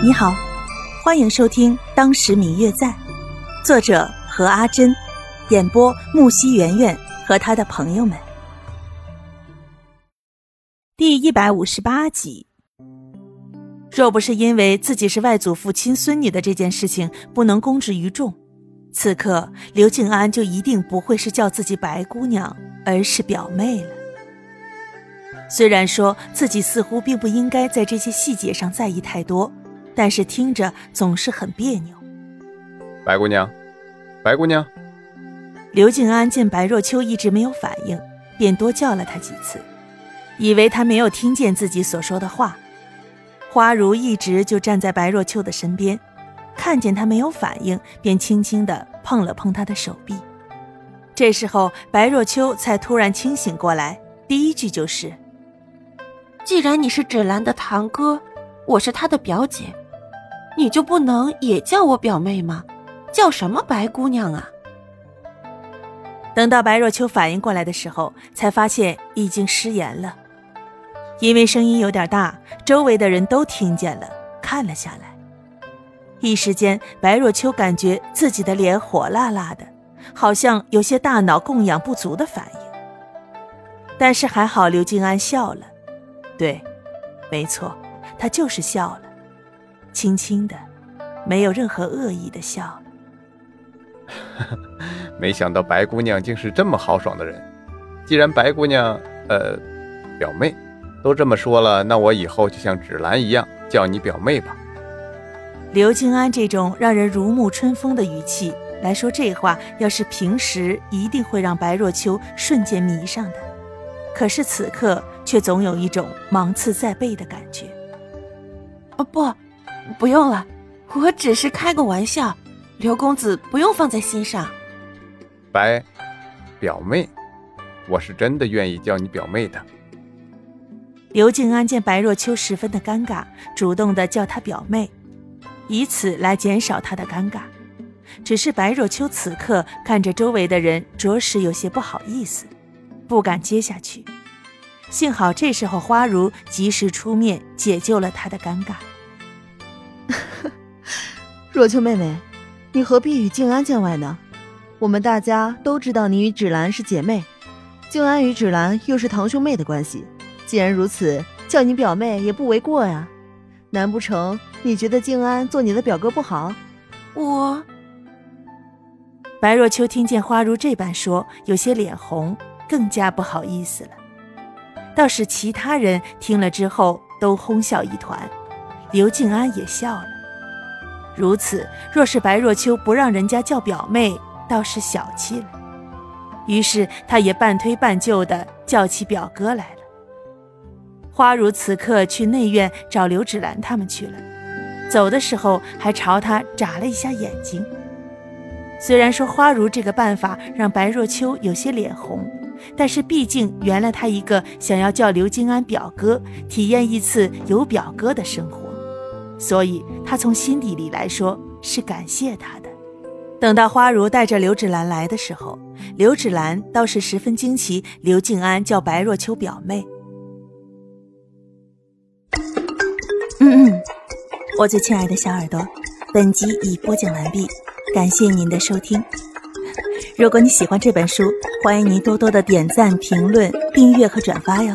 你好，欢迎收听《当时明月在》，作者何阿珍，演播木西圆圆和他的朋友们。第一百五十八集。若不是因为自己是外祖父亲孙女的这件事情不能公之于众，此刻刘静安就一定不会是叫自己白姑娘，而是表妹了。虽然说自己似乎并不应该在这些细节上在意太多。但是听着总是很别扭。白姑娘，白姑娘。刘静安见白若秋一直没有反应，便多叫了她几次，以为她没有听见自己所说的话。花如一直就站在白若秋的身边，看见她没有反应，便轻轻地碰了碰她的手臂。这时候白若秋才突然清醒过来，第一句就是：“既然你是芷兰的堂哥，我是她的表姐。”你就不能也叫我表妹吗？叫什么白姑娘啊？等到白若秋反应过来的时候，才发现已经失言了。因为声音有点大，周围的人都听见了，看了下来。一时间，白若秋感觉自己的脸火辣辣的，好像有些大脑供氧不足的反应。但是还好，刘静安笑了。对，没错，他就是笑了。轻轻的，没有任何恶意的笑。没想到白姑娘竟是这么豪爽的人。既然白姑娘，呃，表妹，都这么说了，那我以后就像芷兰一样叫你表妹吧。刘静安这种让人如沐春风的语气来说这话，要是平时一定会让白若秋瞬间迷上的，可是此刻却总有一种芒刺在背的感觉。哦不。不用了，我只是开个玩笑，刘公子不用放在心上。白，表妹，我是真的愿意叫你表妹的。刘静安见白若秋十分的尴尬，主动的叫她表妹，以此来减少她的尴尬。只是白若秋此刻看着周围的人，着实有些不好意思，不敢接下去。幸好这时候花如及时出面解救了她的尴尬。若秋妹妹，你何必与静安见外呢？我们大家都知道你与芷兰是姐妹，静安与芷兰又是堂兄妹的关系。既然如此，叫你表妹也不为过呀。难不成你觉得静安做你的表哥不好？我……白若秋听见花如这般说，有些脸红，更加不好意思了。倒是其他人听了之后都哄笑一团，刘静安也笑了。如此，若是白若秋不让人家叫表妹，倒是小气了。于是，他也半推半就的叫起表哥来了。花如此刻去内院找刘芷兰他们去了，走的时候还朝他眨了一下眼睛。虽然说花如这个办法让白若秋有些脸红，但是毕竟圆了他一个想要叫刘金安表哥，体验一次有表哥的生活。所以，他从心底里来说是感谢他的。等到花如带着刘芷兰来的时候，刘芷兰倒是十分惊奇，刘静安叫白若秋表妹。嗯嗯，我最亲爱的小耳朵，本集已播讲完毕，感谢您的收听。如果你喜欢这本书，欢迎您多多的点赞、评论、订阅和转发哟。